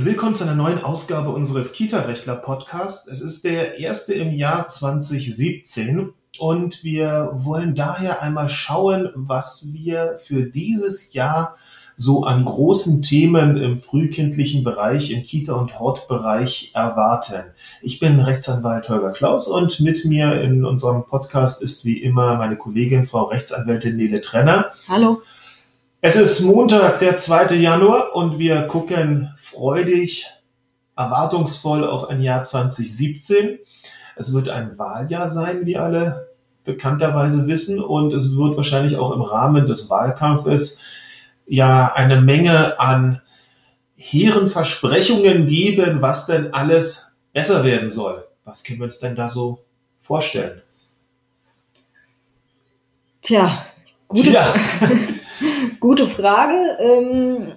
Willkommen zu einer neuen Ausgabe unseres Kita-Rechtler-Podcasts. Es ist der erste im Jahr 2017 und wir wollen daher einmal schauen, was wir für dieses Jahr so an großen Themen im frühkindlichen Bereich, im Kita- und Hortbereich erwarten. Ich bin Rechtsanwalt Holger Klaus und mit mir in unserem Podcast ist wie immer meine Kollegin Frau Rechtsanwältin Nele Trenner. Hallo. Es ist Montag, der 2. Januar und wir gucken freudig, erwartungsvoll auf ein Jahr 2017. Es wird ein Wahljahr sein, wie alle bekannterweise wissen, und es wird wahrscheinlich auch im Rahmen des Wahlkampfes ja eine Menge an hehren Versprechungen geben, was denn alles besser werden soll. Was können wir uns denn da so vorstellen? Tja, gute, Tja. gute Frage. Ähm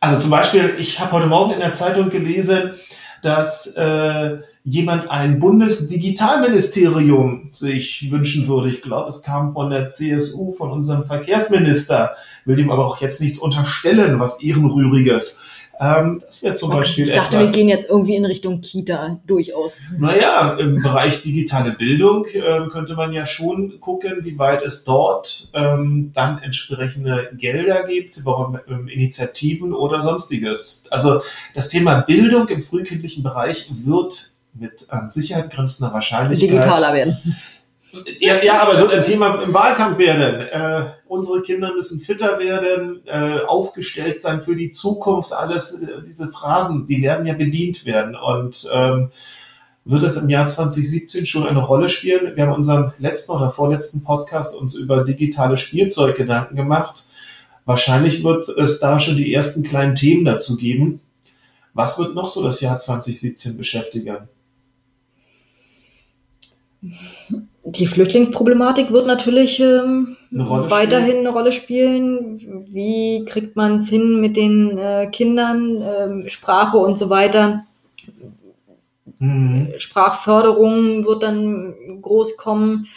also zum Beispiel, ich habe heute Morgen in der Zeitung gelesen, dass äh, jemand ein Bundesdigitalministerium sich wünschen würde. Ich glaube, es kam von der CSU, von unserem Verkehrsminister, will dem aber auch jetzt nichts unterstellen, was Ehrenrühriges. Ähm, das wäre zum okay, Beispiel. Ich dachte, etwas, wir gehen jetzt irgendwie in Richtung Kita durchaus. Naja, im Bereich digitale Bildung äh, könnte man ja schon gucken, wie weit es dort ähm, dann entsprechende Gelder gibt, warum ähm, Initiativen oder sonstiges. Also das Thema Bildung im frühkindlichen Bereich wird mit an Sicherheit grenzender Wahrscheinlichkeit digitaler werden. Ja, ja, aber so ein Thema im Wahlkampf werden. Äh, unsere Kinder müssen fitter werden, äh, aufgestellt sein für die Zukunft. Alles äh, diese Phrasen, die werden ja bedient werden. Und ähm, wird es im Jahr 2017 schon eine Rolle spielen? Wir haben unseren letzten oder vorletzten Podcast uns über digitale Spielzeug Gedanken gemacht. Wahrscheinlich wird es da schon die ersten kleinen Themen dazu geben. Was wird noch so das Jahr 2017 beschäftigen? Die Flüchtlingsproblematik wird natürlich ähm, eine weiterhin spielen. eine Rolle spielen. Wie kriegt man es hin mit den äh, Kindern, ähm, Sprache und so weiter? Mhm. Sprachförderung wird dann groß kommen.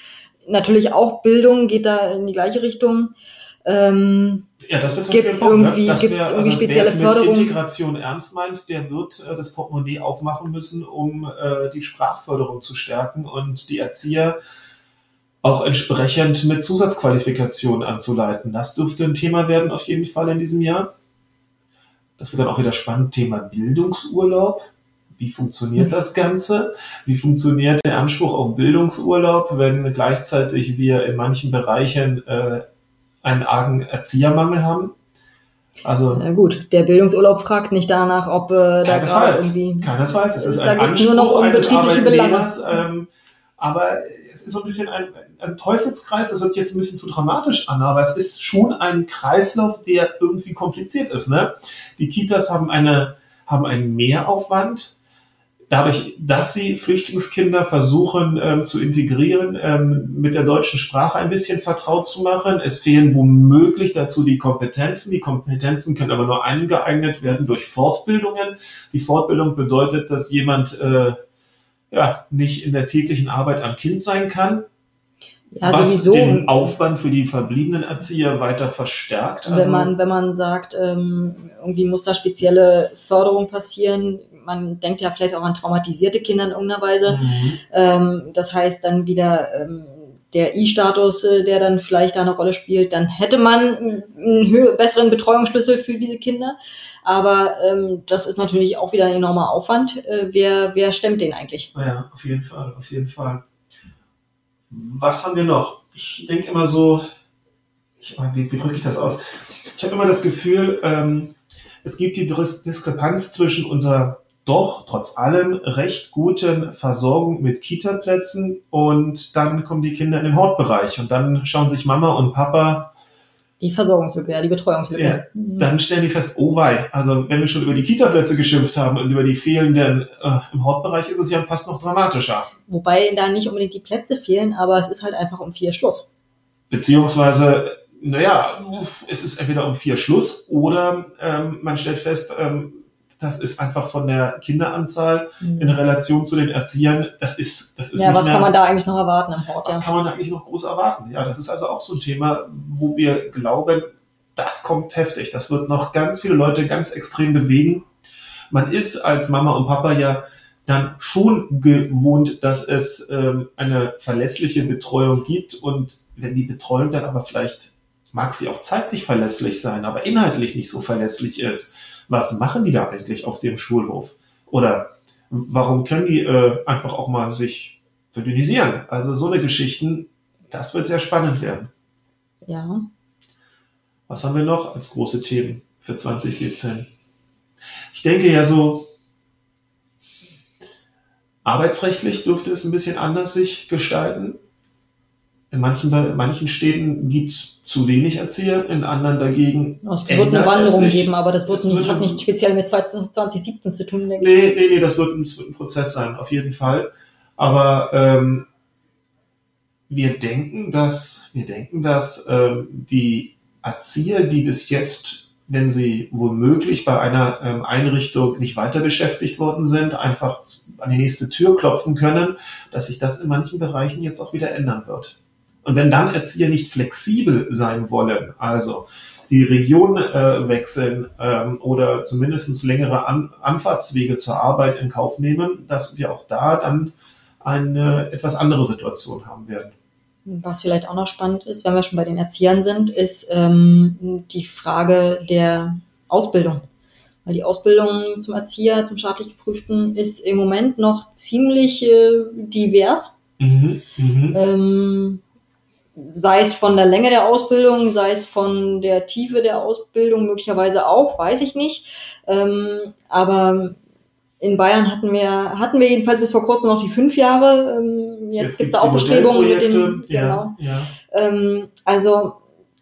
Natürlich auch Bildung geht da in die gleiche Richtung. Ähm, ja, das wird gibt's Punkt, irgendwie, ne? gibt's wär, irgendwie also, spezielle Förderung? Integration ernst meint, der wird äh, das Portemonnaie aufmachen müssen, um äh, die Sprachförderung zu stärken und die Erzieher auch entsprechend mit Zusatzqualifikationen anzuleiten. Das dürfte ein Thema werden auf jeden Fall in diesem Jahr. Das wird dann auch wieder spannend. Thema Bildungsurlaub. Wie funktioniert das Ganze? Wie funktioniert der Anspruch auf Bildungsurlaub, wenn gleichzeitig wir in manchen Bereichen äh, einen argen Erziehermangel haben. Also Na gut, der Bildungsurlaub fragt nicht danach, ob äh, da gerade irgendwie keinesfalls. Es ist da ein Anspruch nur noch um betriebliche Belange. Ähm, aber es ist so ein bisschen ein, ein Teufelskreis. Das hört sich jetzt ein bisschen zu dramatisch an, aber es ist schon ein Kreislauf, der irgendwie kompliziert ist. Ne? Die Kitas haben eine haben einen Mehraufwand dadurch, dass sie Flüchtlingskinder versuchen ähm, zu integrieren, ähm, mit der deutschen Sprache ein bisschen vertraut zu machen. Es fehlen womöglich dazu die Kompetenzen. Die Kompetenzen können aber nur eingeeignet werden durch Fortbildungen. Die Fortbildung bedeutet, dass jemand äh, ja, nicht in der täglichen Arbeit am Kind sein kann, ja, was sowieso. den Aufwand für die verbliebenen Erzieher weiter verstärkt. Also wenn man wenn man sagt, ähm, irgendwie muss da spezielle Förderung passieren, man denkt ja vielleicht auch an traumatisierte Kinder in irgendeiner Weise. Mhm. Ähm, das heißt dann wieder ähm, der I-Status, äh, der dann vielleicht da eine Rolle spielt, dann hätte man einen besseren Betreuungsschlüssel für diese Kinder. Aber ähm, das ist natürlich auch wieder ein enormer Aufwand. Äh, wer, wer stemmt den eigentlich? Ja, auf jeden Fall, auf jeden Fall. Was haben wir noch? Ich denke immer so, ich, wie, wie drücke ich das aus? Ich habe immer das Gefühl, ähm, es gibt die Diskrepanz zwischen unserer doch trotz allem recht guten Versorgung mit Kita-Plätzen und dann kommen die Kinder in den Hortbereich und dann schauen sich Mama und Papa die Versorgungslücke, ja, die Betreuungslücke. Ja, dann stellen die fest, oh wei, also wenn wir schon über die Kita-Plätze geschimpft haben und über die fehlenden äh, im Hortbereich ist es ja fast noch dramatischer. Wobei da nicht unbedingt die Plätze fehlen, aber es ist halt einfach um vier Schluss. Beziehungsweise, naja, es ist entweder um vier Schluss oder ähm, man stellt fest, ähm, das ist einfach von der Kinderanzahl mhm. in Relation zu den Erziehern, das ist, das ist Ja, was mehr, kann man da eigentlich noch erwarten im Hort? Was ja. kann man da eigentlich noch groß erwarten? Ja, das ist also auch so ein Thema, wo wir glauben, das kommt heftig. Das wird noch ganz viele Leute ganz extrem bewegen. Man ist als Mama und Papa ja dann schon gewohnt, dass es ähm, eine verlässliche Betreuung gibt und wenn die Betreuung dann aber vielleicht mag sie auch zeitlich verlässlich sein, aber inhaltlich nicht so verlässlich ist, was machen die da eigentlich auf dem Schulhof? Oder warum können die äh, einfach auch mal sich verdünnisieren? Also so eine Geschichten, das wird sehr spannend werden. Ja. Was haben wir noch als große Themen für 2017? Ich denke ja so, arbeitsrechtlich dürfte es ein bisschen anders sich gestalten. In manchen, in manchen Städten gibt es zu wenig Erzieher, in anderen dagegen. Es wird eine Wanderung geben, aber das wird nicht, wird hat nicht speziell mit 2017 zu tun, denke nee, ich. Nee, nee, das wird, ein, das wird ein Prozess sein, auf jeden Fall. Aber ähm, wir denken, dass, wir denken, dass ähm, die Erzieher, die bis jetzt, wenn sie womöglich bei einer ähm, Einrichtung nicht weiter beschäftigt worden sind, einfach an die nächste Tür klopfen können, dass sich das in manchen Bereichen jetzt auch wieder ändern wird. Und wenn dann Erzieher nicht flexibel sein wollen, also die Region äh, wechseln ähm, oder zumindest längere An Anfahrtswege zur Arbeit in Kauf nehmen, dass wir auch da dann eine etwas andere Situation haben werden. Was vielleicht auch noch spannend ist, wenn wir schon bei den Erziehern sind, ist ähm, die Frage der Ausbildung. Weil die Ausbildung zum Erzieher, zum staatlich geprüften, ist im Moment noch ziemlich äh, divers. Mhm, mh. ähm, sei es von der Länge der Ausbildung, sei es von der Tiefe der Ausbildung, möglicherweise auch, weiß ich nicht. Ähm, aber in Bayern hatten wir, hatten wir jedenfalls bis vor kurzem noch die fünf Jahre. Ähm, jetzt, jetzt gibt es auch Bestrebungen mit den, ja, genau. Ja. Ähm, also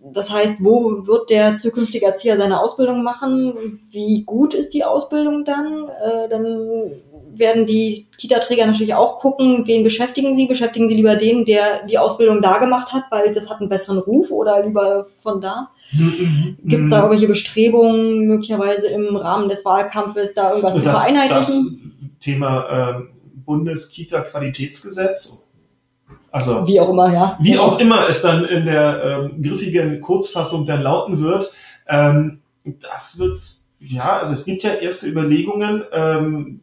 das heißt, wo wird der zukünftige Erzieher seine Ausbildung machen? Wie gut ist die Ausbildung dann? Äh, dann werden die Kita-Träger natürlich auch gucken, wen beschäftigen sie? Beschäftigen sie lieber den, der die Ausbildung da gemacht hat, weil das hat einen besseren Ruf oder lieber von da? Mhm. Gibt es da irgendwelche Bestrebungen, möglicherweise im Rahmen des Wahlkampfes da irgendwas also das, zu vereinheitlichen? Das Thema äh, Bundes-Kita-Qualitätsgesetz. Also, wie auch immer, ja. Wie auch immer es dann in der ähm, griffigen Kurzfassung dann lauten wird. Ähm, das wird, ja, also es gibt ja erste Überlegungen, ähm,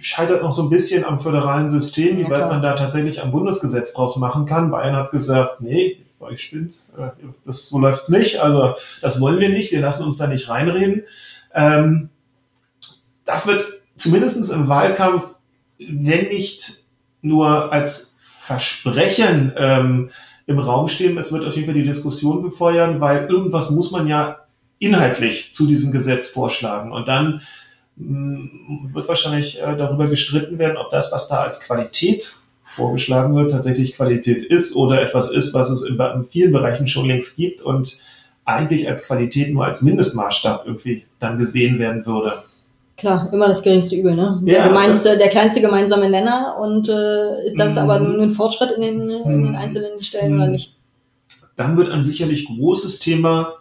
scheitert noch so ein bisschen am föderalen System, wie weit man da tatsächlich ein Bundesgesetz draus machen kann. Bayern hat gesagt, nee, euch spinnt, äh, das, so läuft's nicht, also das wollen wir nicht, wir lassen uns da nicht reinreden. Ähm, das wird zumindestens im Wahlkampf, wenn nicht nur als Versprechen ähm, im Raum stehen, es wird auf jeden Fall die Diskussion befeuern, weil irgendwas muss man ja inhaltlich zu diesem Gesetz vorschlagen. Und dann wird wahrscheinlich äh, darüber gestritten werden, ob das, was da als Qualität vorgeschlagen wird, tatsächlich Qualität ist oder etwas ist, was es in, in vielen Bereichen schon längst gibt und eigentlich als Qualität nur als Mindestmaßstab irgendwie dann gesehen werden würde. Klar, immer das geringste Übel, ne? Der, ja, gemeinste, der kleinste gemeinsame Nenner und äh, ist das aber nur ein Fortschritt in den, in den einzelnen Stellen oder nicht? Dann wird ein sicherlich großes Thema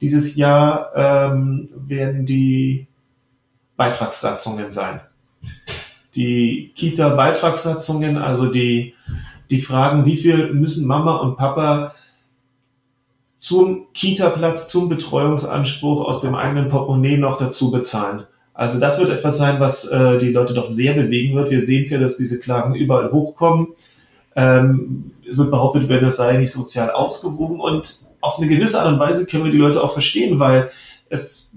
dieses Jahr ähm, werden die Beitragssatzungen sein. Die Kita-Beitragssatzungen, also die, die Fragen, wie viel müssen Mama und Papa zum Kita-Platz, zum Betreuungsanspruch aus dem eigenen Portemonnaie noch dazu bezahlen. Also das wird etwas sein, was äh, die Leute doch sehr bewegen wird. Wir sehen es ja, dass diese Klagen überall hochkommen. Ähm, es wird behauptet werden, das sei nicht sozial ausgewogen und auf eine gewisse Art und Weise können wir die Leute auch verstehen, weil es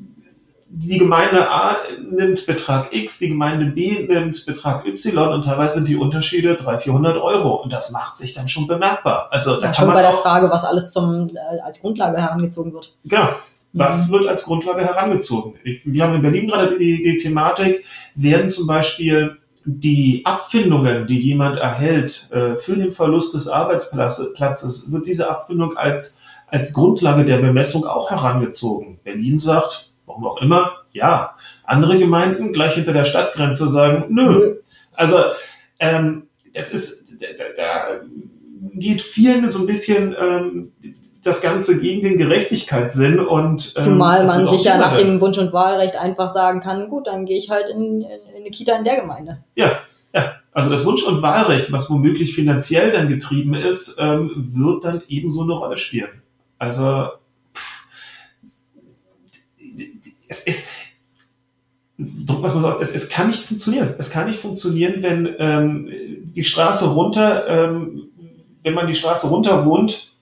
die Gemeinde A nimmt Betrag X, die Gemeinde B nimmt Betrag Y und teilweise sind die Unterschiede 300, 400 Euro und das macht sich dann schon bemerkbar. Also da ja, kann schon man bei der Frage, was alles zum, äh, als Grundlage herangezogen wird. Genau. Was mhm. wird als Grundlage herangezogen? Wir haben in Berlin gerade die, die Thematik, werden zum Beispiel die Abfindungen, die jemand erhält äh, für den Verlust des Arbeitsplatzes, wird diese Abfindung als, als Grundlage der Bemessung auch herangezogen. Berlin sagt, warum auch immer, ja. Andere Gemeinden gleich hinter der Stadtgrenze sagen, nö. Also ähm, es ist, da, da geht vielen so ein bisschen ähm, das Ganze gegen den Gerechtigkeitssinn und ähm, zumal man sich ja nach dem Wunsch und Wahlrecht einfach sagen kann, gut, dann gehe ich halt in, in eine Kita in der Gemeinde. Ja, ja. Also das Wunsch- und Wahlrecht, was womöglich finanziell dann getrieben ist, ähm, wird dann ebenso eine Rolle spielen. Also es ist, was man sagt, es, es kann nicht funktionieren. Es kann nicht funktionieren, wenn ähm, die Straße runter, ähm, wenn man die Straße runter wohnt,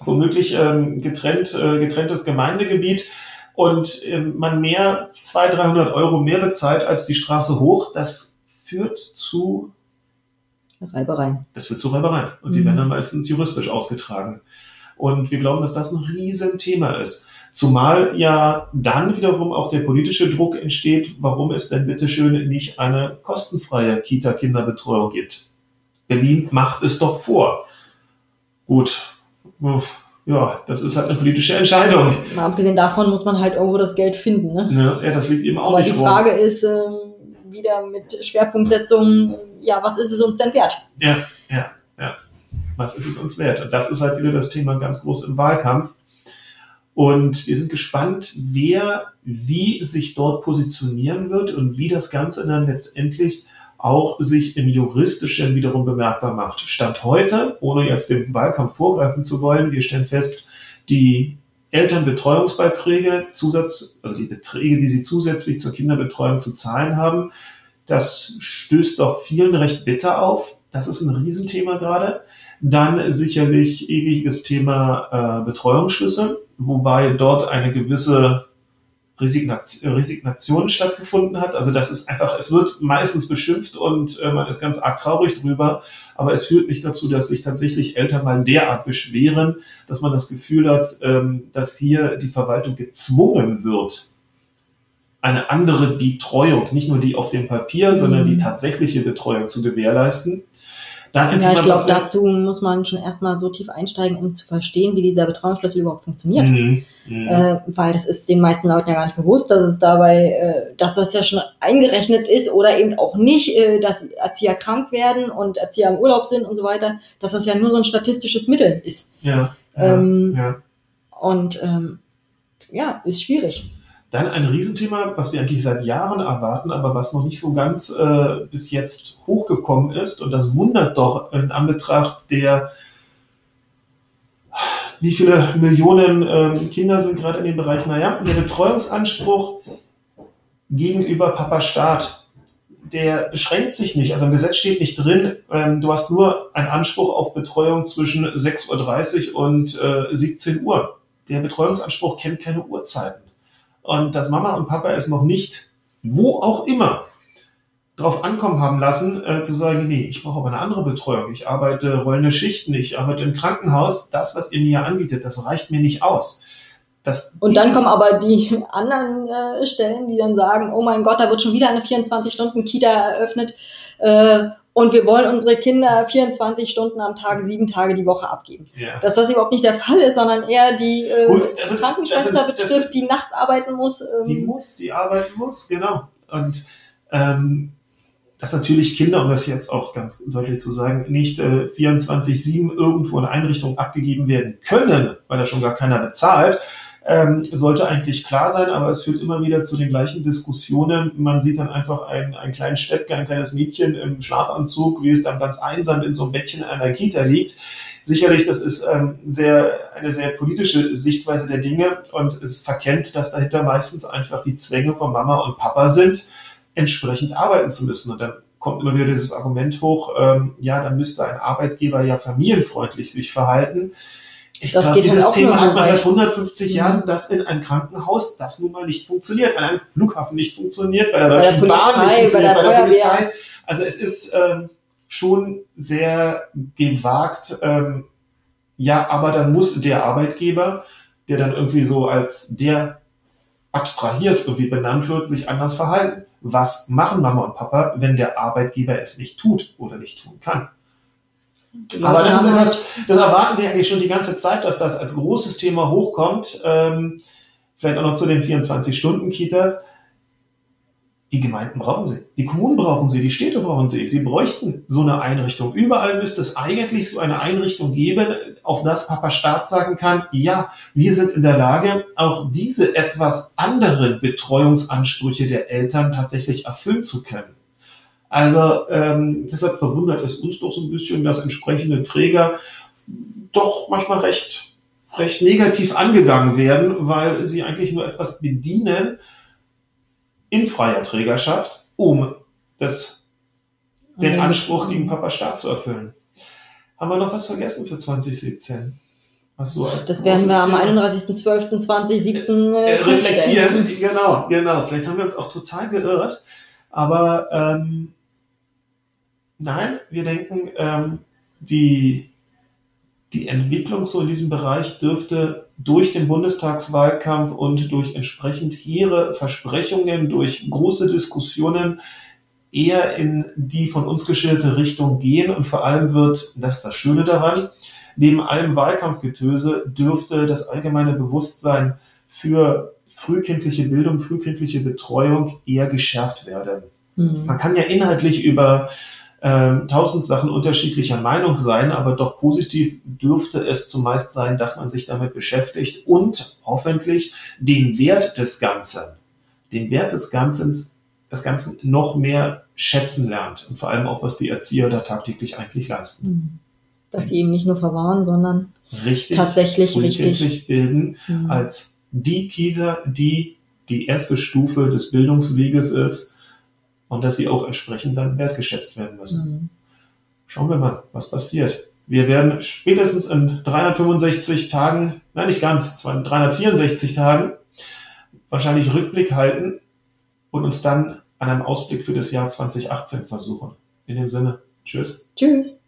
womöglich ähm, getrennt, äh, getrenntes Gemeindegebiet und ähm, man mehr, 200, 300 Euro mehr bezahlt als die Straße hoch, das führt zu Reibereien. Das führt zu Reibereien. Und die mhm. werden dann meistens juristisch ausgetragen. Und wir glauben, dass das ein Riesenthema ist. Zumal ja dann wiederum auch der politische Druck entsteht, warum es denn bitteschön nicht eine kostenfreie Kita-Kinderbetreuung gibt. Berlin macht es doch vor. Gut, ja, das ist halt eine politische Entscheidung. Mal abgesehen davon muss man halt irgendwo das Geld finden. Ne? Ja, das liegt eben auch Aber nicht die Frage rum. ist äh, wieder mit Schwerpunktsetzung, ja, was ist es uns denn wert? Ja, ja, ja. Was ist es uns wert? Und das ist halt wieder das Thema ganz groß im Wahlkampf. Und wir sind gespannt, wer wie sich dort positionieren wird und wie das Ganze dann letztendlich auch sich im Juristischen wiederum bemerkbar macht. Stand heute, ohne jetzt dem Wahlkampf vorgreifen zu wollen, wir stellen fest, die Elternbetreuungsbeiträge, Zusatz, also die Beträge, die sie zusätzlich zur Kinderbetreuung zu zahlen haben, das stößt doch vielen recht bitter auf. Das ist ein Riesenthema gerade. Dann sicherlich ewiges Thema äh, Betreuungsschlüsse, wobei dort eine gewisse Resignation, Resignation stattgefunden hat. Also das ist einfach, es wird meistens beschimpft und äh, man ist ganz arg traurig drüber, aber es führt nicht dazu, dass sich tatsächlich Eltern mal derart beschweren, dass man das Gefühl hat, ähm, dass hier die Verwaltung gezwungen wird, eine andere Betreuung, nicht nur die auf dem Papier, sondern die mhm. tatsächliche Betreuung zu gewährleisten. Dann ja, ich glaube, dazu muss man schon erstmal so tief einsteigen, um zu verstehen, wie dieser Betreuungsschlüssel überhaupt funktioniert. Mhm, mhm. Äh, weil das ist den meisten Leuten ja gar nicht bewusst, dass es dabei, äh, dass das ja schon eingerechnet ist oder eben auch nicht, äh, dass Erzieher krank werden und Erzieher im Urlaub sind und so weiter, dass das ja nur so ein statistisches Mittel ist. Ja. Ähm, ja. Und ähm, ja, ist schwierig. Dann ein Riesenthema, was wir eigentlich seit Jahren erwarten, aber was noch nicht so ganz äh, bis jetzt hochgekommen ist. Und das wundert doch in Anbetracht der, wie viele Millionen ähm, Kinder sind gerade in dem Bereich, naja, der Betreuungsanspruch gegenüber Papa Staat, der beschränkt sich nicht. Also im Gesetz steht nicht drin, ähm, du hast nur einen Anspruch auf Betreuung zwischen 6.30 Uhr und äh, 17 Uhr. Der Betreuungsanspruch kennt keine Uhrzeiten und dass Mama und Papa es noch nicht, wo auch immer, drauf ankommen haben lassen, äh, zu sagen, nee, ich brauche aber eine andere Betreuung. Ich arbeite rollende Schichten, ich arbeite im Krankenhaus. Das, was ihr mir anbietet, das reicht mir nicht aus. Das, und dann kommen aber die anderen äh, Stellen, die dann sagen, oh mein Gott, da wird schon wieder eine 24-Stunden-Kita eröffnet. Äh, und wir wollen unsere Kinder 24 Stunden am Tag, sieben Tage die Woche abgeben. Ja. Dass das überhaupt nicht der Fall ist, sondern eher die äh, Gut, sind, Krankenschwester sind, betrifft, sind, die nachts arbeiten muss. Ähm. Die muss, die arbeiten muss, genau. Und ähm, dass natürlich Kinder, um das jetzt auch ganz deutlich zu sagen, nicht äh, 24-7 irgendwo in Einrichtung abgegeben werden können, weil da schon gar keiner bezahlt, ähm, sollte eigentlich klar sein, aber es führt immer wieder zu den gleichen Diskussionen. Man sieht dann einfach ein, ein kleines Städtchen, ein kleines Mädchen im Schlafanzug, wie es dann ganz einsam in so einem Bettchen in einer Kita liegt. Sicherlich, das ist ähm, sehr, eine sehr politische Sichtweise der Dinge und es verkennt, dass dahinter meistens einfach die Zwänge von Mama und Papa sind, entsprechend arbeiten zu müssen. Und dann kommt immer wieder dieses Argument hoch, ähm, ja, dann müsste ein Arbeitgeber ja familienfreundlich sich verhalten. Ich das glaube, dieses Thema so hat man seit 150 mhm. Jahren, dass in einem Krankenhaus das nun mal nicht funktioniert, an einem Flughafen nicht funktioniert, bei der bei Deutschen der Polizei, Bahn nicht funktioniert, bei der, bei der Polizei. Also es ist ähm, schon sehr gewagt. Ähm, ja, aber dann muss der Arbeitgeber, der dann irgendwie so als der abstrahiert irgendwie benannt wird, sich anders verhalten. Was machen Mama und Papa, wenn der Arbeitgeber es nicht tut oder nicht tun kann? Aber das ist etwas, das erwarten wir eigentlich schon die ganze Zeit, dass das als großes Thema hochkommt. Ähm, vielleicht auch noch zu den 24-Stunden-Kitas. Die Gemeinden brauchen sie, die Kommunen brauchen sie, die Städte brauchen sie. Sie bräuchten so eine Einrichtung. Überall müsste es eigentlich so eine Einrichtung geben, auf das Papa Staat sagen kann, ja, wir sind in der Lage, auch diese etwas anderen Betreuungsansprüche der Eltern tatsächlich erfüllen zu können. Also ähm, deshalb verwundert es uns doch so ein bisschen, dass entsprechende Träger doch manchmal recht, recht negativ angegangen werden, weil sie eigentlich nur etwas bedienen, in freier Trägerschaft, um das, den Anspruch gegen Papa Staat zu erfüllen. Haben wir noch was vergessen für 2017? Was so als das werden wir am 31.12.2017 äh, äh, reflektieren. Genau, genau. Vielleicht haben wir uns auch total geirrt. Aber ähm, nein, wir denken, ähm, die, die Entwicklung so in diesem Bereich dürfte durch den Bundestagswahlkampf und durch entsprechend hehre Versprechungen, durch große Diskussionen eher in die von uns geschilderte Richtung gehen. Und vor allem wird, das ist das Schöne daran, neben allem Wahlkampfgetöse dürfte das allgemeine Bewusstsein für frühkindliche Bildung, frühkindliche Betreuung eher geschärft werden. Mhm. Man kann ja inhaltlich über ähm, tausend Sachen unterschiedlicher Meinung sein, aber doch positiv dürfte es zumeist sein, dass man sich damit beschäftigt und hoffentlich den Wert des Ganzen, den Wert des Ganzen, des Ganzen noch mehr schätzen lernt und vor allem auch, was die Erzieher da tagtäglich eigentlich leisten. Mhm. Dass sie eben nicht nur verwahren, sondern richtig, tatsächlich richtig bilden mhm. als die Kita, die die erste Stufe des Bildungsweges ist, und dass sie auch entsprechend dann wertgeschätzt werden müssen. Mhm. Schauen wir mal, was passiert. Wir werden spätestens in 365 Tagen, nein, nicht ganz, zwar in 364 Tagen, wahrscheinlich Rückblick halten und uns dann an einem Ausblick für das Jahr 2018 versuchen. In dem Sinne, tschüss. Tschüss.